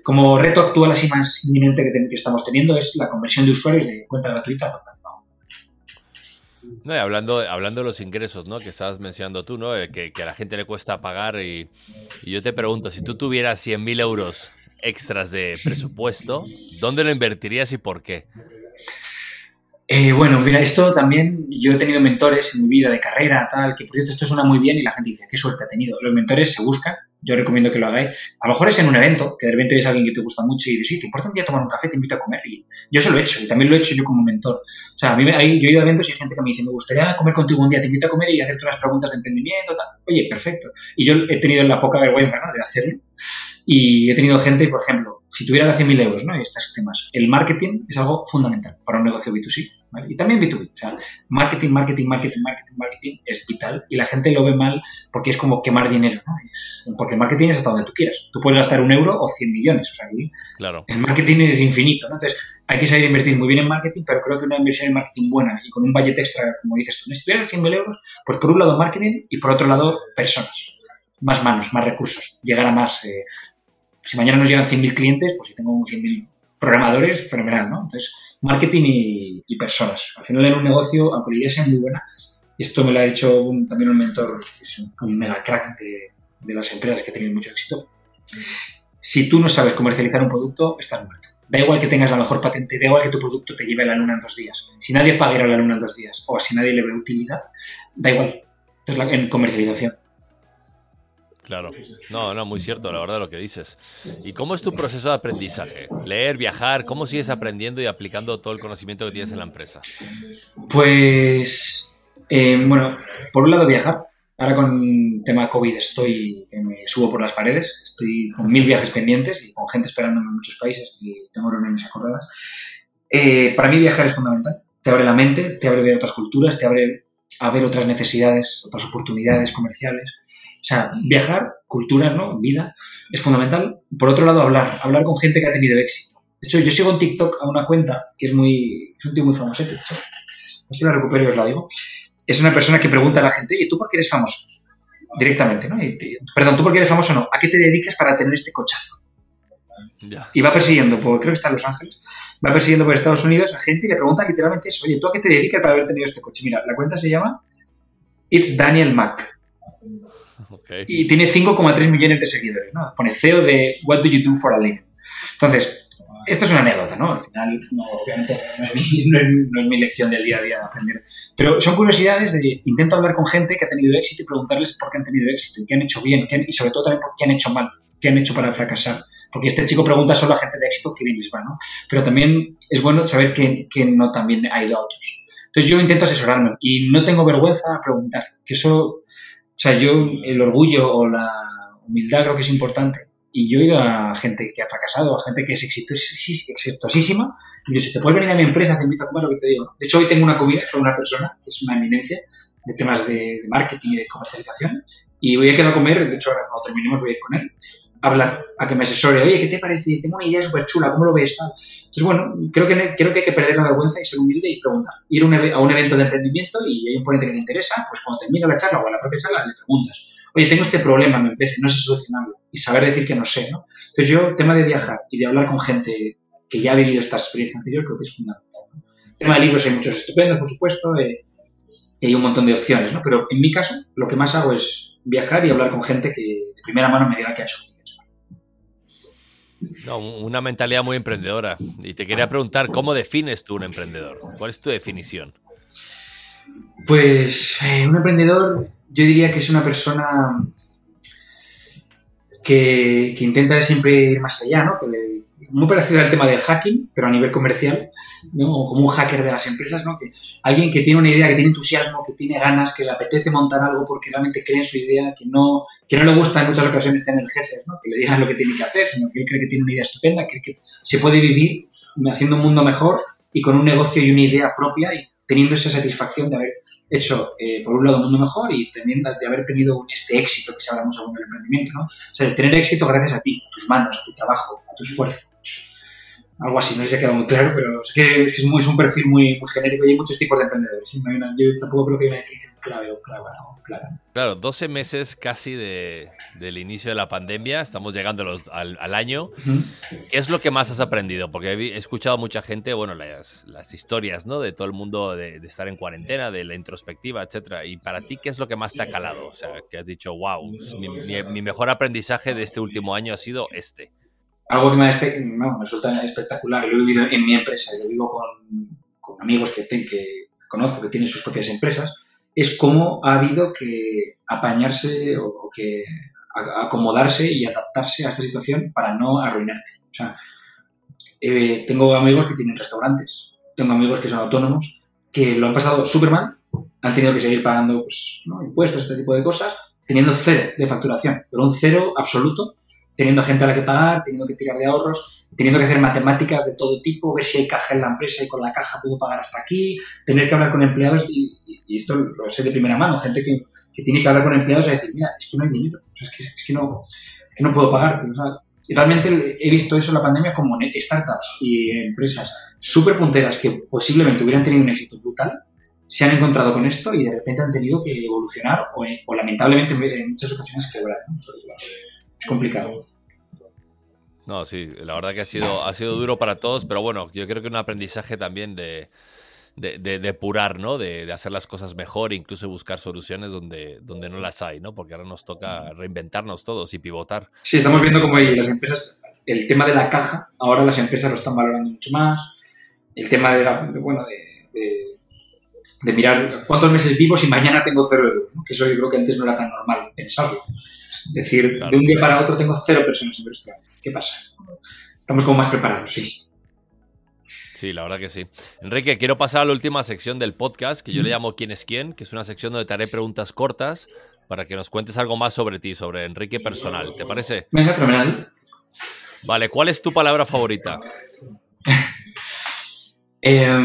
como reto actual así más inminente que, estamos teniendo es la conversión de usuarios de cuenta gratuita a y hablando, hablando de los ingresos, ¿no? Que estabas mencionando tú, ¿no? Que, que a la gente le cuesta pagar y, y yo te pregunto, si tú tuvieras 100.000 euros extras de presupuesto, ¿dónde lo invertirías y por qué? Eh, bueno, mira, esto también, yo he tenido mentores en mi vida de carrera, tal, que por cierto esto suena muy bien y la gente dice, qué suerte ha tenido. Los mentores se buscan, yo recomiendo que lo hagáis. A lo mejor es en un evento, que de repente ves alguien que te gusta mucho y dices, sí, te importa un día tomar un café, te invito a comer. Y yo se lo he hecho, y también lo he hecho yo como mentor. O sea, a mí yo he ido a eventos y hay gente que me dice, me gustaría comer contigo un día, te invito a comer y hacerte unas preguntas de emprendimiento, tal. Oye, perfecto. Y yo he tenido la poca vergüenza, ¿no? De hacerlo. Y he tenido gente, por ejemplo, si tuviera 100.000 euros, ¿no? Y estos temas. El marketing es algo fundamental para un negocio B2C. ¿vale? Y también B2B. O sea, marketing, marketing, marketing, marketing, marketing es vital. Y la gente lo ve mal porque es como quemar dinero, ¿no? porque el marketing es hasta donde tú quieras. Tú puedes gastar un euro o 100 millones. O sea, claro. el marketing es infinito, ¿no? Entonces, hay que saber invertir muy bien en marketing, pero creo que una inversión en marketing buena y con un budget extra, como dices tú, si tuvieras 100.000 euros, pues por un lado marketing y por otro lado personas más manos, más recursos, llegar a más, eh, si mañana nos llegan 100.000 clientes, pues si tengo 100.000 programadores, fenomenal, ¿no? Entonces, marketing y, personas. Al final en un negocio, aunque la idea sea muy buena, esto me lo ha hecho también un mentor, es un, mega crack de, las empresas que tenido mucho éxito. Si tú no sabes comercializar un producto, estás muerto. Da igual que tengas la mejor patente, da igual que tu producto te lleve a la luna en dos días. Si nadie paga a la luna en dos días o si nadie le ve utilidad, da igual. Entonces, en comercialización. Claro, no, no, muy cierto, la verdad lo que dices. ¿Y cómo es tu proceso de aprendizaje? Leer, viajar, ¿cómo sigues aprendiendo y aplicando todo el conocimiento que tienes en la empresa? Pues, eh, bueno, por un lado viajar. Ahora con el tema COVID estoy, me subo por las paredes, estoy con mil viajes pendientes y con gente esperándome en muchos países y tengo reuniones acordadas. Eh, para mí viajar es fundamental. Te abre la mente, te abre a ver otras culturas, te abre a ver otras necesidades, otras oportunidades comerciales o sea, viajar, culturas, ¿no? Vida, es fundamental. Por otro lado, hablar, hablar con gente que ha tenido éxito. De hecho, yo sigo en TikTok a una cuenta que es muy, es un tío muy famoso, de hecho. si la recupero y os la digo. Es una persona que pregunta a la gente, oye, ¿tú por qué eres famoso? Directamente, ¿no? perdón, ¿tú por qué eres famoso o no? ¿A qué te dedicas para tener este cochazo? Y va persiguiendo, por, creo que está en Los Ángeles, va persiguiendo por Estados Unidos a gente y le pregunta literalmente eso, oye, ¿tú a qué te dedicas para haber tenido este coche? Mira, la cuenta se llama It's Daniel Mac. Y tiene 5,3 millones de seguidores, ¿no? Pone CEO de What Do You Do for a Living. Entonces, esto es una anécdota, ¿no? Al final, no, obviamente, no es, mi, no, es, mi, lección del día a día de aprender. Pero son curiosidades de intento hablar con gente que ha tenido éxito y preguntarles por qué han tenido éxito y qué han hecho bien y sobre todo también por qué han hecho mal, qué han hecho para fracasar. Porque este chico pregunta solo a gente de éxito que bien les va, ¿no? Pero también es bueno saber que, que no también ha ido a otros. Entonces yo intento asesorarme y no tengo vergüenza a preguntar, que eso o sea, yo el orgullo o la humildad creo que es importante. Y yo he ido a gente que ha fracasado, a gente que es exitosísima yo, si te puedes venir a mi empresa, te invito a comer lo que te digo. De hecho, hoy tengo una comida con una persona que es una eminencia de temas de, marketing y de comercialización. Y voy a quedar a comer, de hecho, ahora cuando terminemos voy a ir con él, hablar, a que me asesore. Oye, ¿qué te parece? Tengo una idea súper chula, ¿cómo lo ves? Entonces, bueno, creo que, creo que hay que perder la vergüenza y ser humilde y preguntar. Ir a un evento de emprendimiento y hay un ponente que te interesa, pues cuando termine la charla o la propia charla le preguntas. Oye, tengo este problema en mi empresa, no sé solucionarlo. Y saber decir que no sé, ¿no? Entonces, yo, tema de viajar y de hablar con gente que ya ha vivido esta experiencia anterior, creo que es fundamental. Tema de libros hay muchos estupendos, por supuesto. Eh, y hay un montón de opciones, ¿no? Pero en mi caso, lo que más hago es viajar y hablar con gente que de primera mano me diga qué ha hecho. No, una mentalidad muy emprendedora. Y te quería preguntar, ¿cómo defines tú un emprendedor? ¿Cuál es tu definición? Pues eh, un emprendedor, yo diría que es una persona que, que intenta siempre ir más allá, ¿no? Que muy parecido al tema del hacking, pero a nivel comercial, ¿no? como un hacker de las empresas, ¿no? Que alguien que tiene una idea, que tiene entusiasmo, que tiene ganas, que le apetece montar algo porque realmente cree en su idea, que no, que no le gusta en muchas ocasiones tener jefes, ¿no? Que le digan lo que tiene que hacer, sino que él cree que tiene una idea estupenda, que, que se puede vivir haciendo un mundo mejor y con un negocio y una idea propia y teniendo esa satisfacción de haber hecho, eh, por un lado, un mundo mejor y también de haber tenido este éxito que se habla mucho en el emprendimiento, ¿no? O sea, de tener éxito gracias a ti, a tus manos, a tu trabajo, a tu esfuerzo algo así, no sé si ha quedado muy claro, pero es que es, muy, es un perfil muy, muy, genérico y hay muchos tipos de emprendedores. yo tampoco creo que haya una definición clave o clara, clara. Claro, 12 meses casi de, del inicio de la pandemia, estamos llegando los, al, al, año. ¿Qué es lo que más has aprendido? Porque he, escuchado a mucha gente, bueno, las, las historias, ¿no? De todo el mundo de, de, estar en cuarentena, de la introspectiva, etcétera. Y para ti, ¿qué es lo que más te ha calado? O sea, que has dicho, wow, mi, mi, mi mejor aprendizaje de este último año ha sido este algo que me, resulta espectacular, lo he vivido en mi empresa y lo vivo con, con amigos que, que, conozco que tienen sus propias empresas, es cómo ha habido que apañarse o, que acomodarse y adaptarse a esta situación para no arruinarte. O sea, eh, tengo amigos que tienen restaurantes, tengo amigos que son autónomos, que lo han pasado súper mal, han tenido que seguir pagando pues, impuestos, este tipo de cosas, teniendo cero de facturación, pero un cero absoluto teniendo gente a la que pagar, teniendo que tirar de ahorros, teniendo que hacer matemáticas de todo tipo, ver si hay caja en la empresa y con la caja puedo pagar hasta aquí, tener que hablar con empleados, y, esto lo sé de primera mano, gente que, tiene que hablar con empleados y decir, mira, es que no hay dinero, es, que, es que, no, que no puedo pagarte. y realmente he visto eso en la pandemia como startups y empresas súper punteras que posiblemente hubieran tenido un éxito brutal, se han encontrado con esto y de repente han tenido que evolucionar o, o lamentablemente en muchas ocasiones quebrar. ¿no? Es complicado. No, sí, la verdad que ha sido, ha sido duro para todos, pero bueno, yo creo que un aprendizaje también de, de, de depurar, ¿no? De, de, hacer las cosas mejor, incluso buscar soluciones donde, donde no las hay, ¿no? Porque ahora nos toca reinventarnos todos y pivotar. Sí, estamos viendo como las empresas, el tema de la caja, ahora las empresas lo están valorando mucho más. El tema de la, bueno, de, de mirar cuántos meses vivos y mañana tengo cero euros, ¿no? que eso yo creo que antes no era tan normal pensarlo. Es decir, de un día para otro tengo cero personas en el restaurante. ¿Qué pasa? Estamos como más preparados, sí. Sí, la verdad que sí. Enrique, quiero pasar a la última sección del podcast, que yo le llamo ¿Quién es quién? que es una sección donde te haré preguntas cortas para que nos cuentes algo más sobre ti, sobre Enrique personal. ¿Te parece? Venga, fenomenal. Vale, ¿cuál es tu palabra favorita? eh,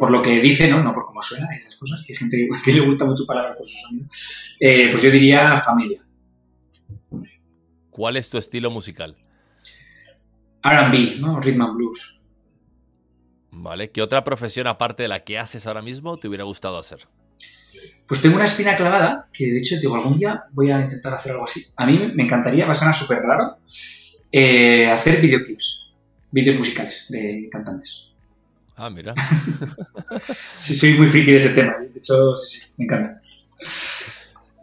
por lo que dice, ¿no? No por cómo suena y las cosas, que hay gente que le gusta mucho palabras por su sonido. Eh, pues yo diría familia. ¿Cuál es tu estilo musical? RB, ¿no? Rhythm and Blues. Vale. ¿Qué otra profesión aparte de la que haces ahora mismo te hubiera gustado hacer? Pues tengo una espina clavada que de hecho digo algún día voy a intentar hacer algo así. A mí me encantaría, va a sonar súper raro, eh, hacer videoclips, vídeos musicales de cantantes. Ah, mira. sí, soy muy friki de ese tema. De hecho, sí, sí, me encanta.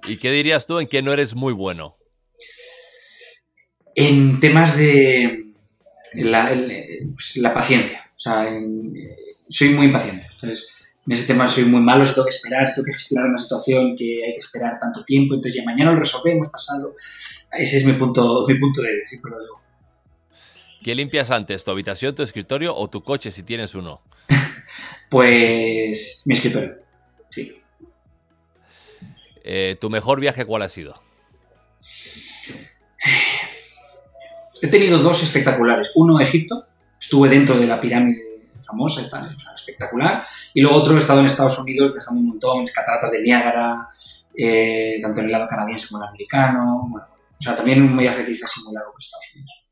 ¿Y qué dirías tú en que no eres muy bueno? En temas de la, pues, la paciencia. O sea, en, soy muy impaciente. Entonces, en ese tema soy muy malo, si tengo que esperar, si tengo que gestionar una situación que hay que esperar tanto tiempo, entonces ya mañana lo resolvemos, pasado. Ese es mi punto, mi punto de siempre lo digo. ¿Qué limpias antes, tu habitación, tu escritorio o tu coche si tienes uno? pues mi escritorio, sí. Eh, ¿Tu mejor viaje cuál ha sido? He tenido dos espectaculares. Uno, Egipto, estuve dentro de la pirámide famosa y tal, espectacular. Y luego otro he estado en Estados Unidos viajando un montón, cataratas de Niágara, eh, tanto en el lado canadiense como en el americano. Bueno, o sea, también un viaje que así muy largo por Estados Unidos.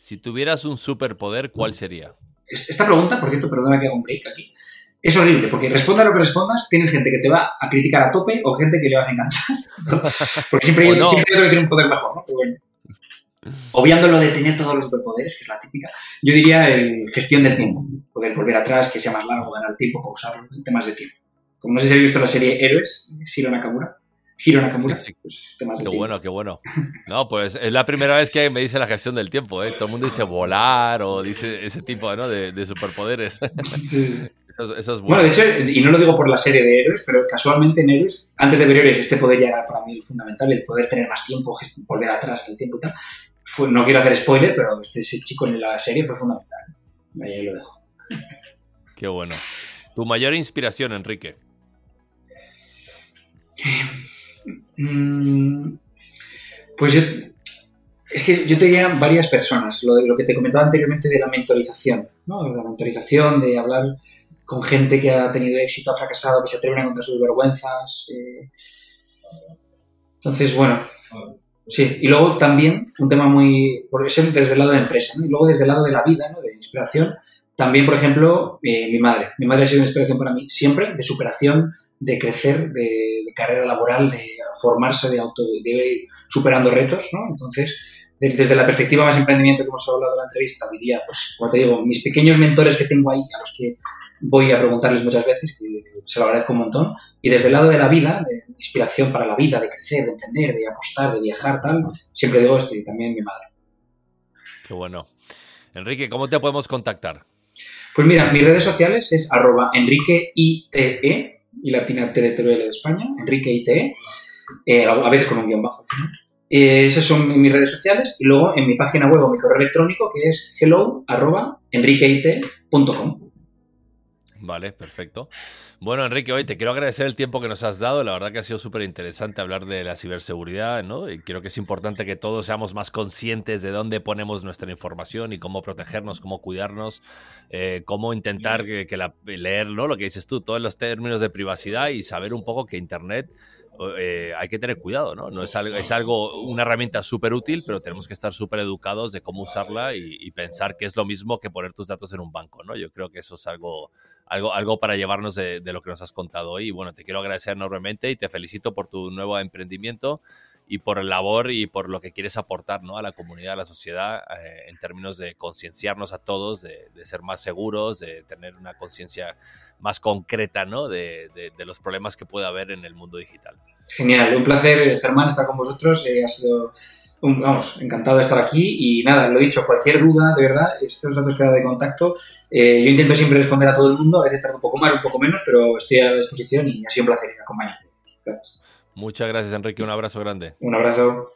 Si tuvieras un superpoder, ¿cuál sería? Esta pregunta, por cierto, perdona que haga un break aquí, es horrible, porque responda lo que respondas, tienes gente que te va a criticar a tope o gente que le vas a encantar. porque siempre, hay, siempre que tiene un poder mejor, ¿no? Pero bueno. Obviando lo de tener todos los superpoderes, que es la típica, yo diría el gestión del tiempo. Poder volver atrás, que sea más largo, ganar tiempo, pausarlo, temas de tiempo. Como no sé si habéis visto la serie Héroes, Shiro Nakamura. Hiro Nakamura. Pues, temas qué bueno, qué bueno. No, pues es la primera vez que me dice la gestión del tiempo. ¿eh? Todo el mundo dice volar o dice ese tipo ¿no? de, de superpoderes. Sí. bueno. de hecho, y no lo digo por la serie de héroes, pero casualmente en héroes, antes de ver héroes, este poder ya era para mí fundamental, el poder tener más tiempo, volver atrás en el tiempo y tal. no quiero hacer spoiler, pero este chico en la serie fue fundamental. Ahí lo dejo. Qué bueno. ¿Tu mayor inspiración, Enrique? Mm, pues yo, es que yo tenía varias personas, lo, que te comentaba anteriormente de la mentorización, ¿no? La mentorización, de hablar con gente que ha tenido éxito, ha fracasado, que se atreven a contar sus vergüenzas. Eh. Entonces, bueno, sí. Y luego también un tema muy, por siempre desde el lado de empresa, ¿no? y luego desde el lado de la vida, ¿no? de inspiración, también, por ejemplo, eh, mi madre. Mi madre ha sido una inspiración para mí siempre, de superación, de crecer, de, carrera laboral, de formarse, de auto, de ir superando retos, ¿no? Entonces, desde la perspectiva más emprendimiento que hemos hablado en la entrevista, diría, pues, como te digo, mis pequeños mentores que tengo ahí, a los que voy a preguntarles muchas veces, que se lo agradezco un montón. Y desde el lado de la vida, de inspiración para la vida, de crecer, de entender, de apostar, de viajar, tal, siempre digo esto y también mi madre. Qué bueno. Enrique, ¿cómo te podemos contactar? Pues mira, mis redes sociales es arroba enriqueite, y latina T de Teruel de España, enriqueite, eh, a veces con un guion bajo. Eh, esas son mis redes sociales y luego en mi página web o mi correo electrónico que es hello arroba. Vale, perfecto. Bueno, Enrique, hoy te quiero agradecer el tiempo que nos has dado. La verdad que ha sido súper interesante hablar de la ciberseguridad, ¿no? Y creo que es importante que todos seamos más conscientes de dónde ponemos nuestra información y cómo protegernos, cómo cuidarnos, eh, cómo intentar que, leer, Lo que dices tú, todos los términos de privacidad y saber un poco que Internet eh, hay que tener cuidado, ¿no? no es, algo, es algo, una herramienta súper útil, pero tenemos que estar súper educados de cómo usarla y, pensar que es lo mismo que poner tus datos en un banco, ¿no? Yo creo que eso es algo, algo, algo para llevarnos de, lo que nos has contado hoy. Y bueno, te quiero agradecer enormemente y te felicito por tu nuevo emprendimiento y por el labor y por lo que quieres aportar ¿no? a la comunidad, a la sociedad, eh, en términos de concienciarnos a todos, de, ser más seguros, de tener una conciencia más concreta ¿no? de, de, los problemas que puede haber en el mundo digital. Genial, un placer, Germán, estar con vosotros. Eh, ha sido, un, vamos, encantado de estar aquí y nada, lo dicho, cualquier duda, de verdad, estos datos que he dado de contacto, eh, yo intento siempre responder a todo el mundo, a veces tardo un poco más, un poco menos, pero estoy a la disposición y ha sido un placer acompañarte. Muchas gracias, Enrique. Un abrazo grande. Un abrazo.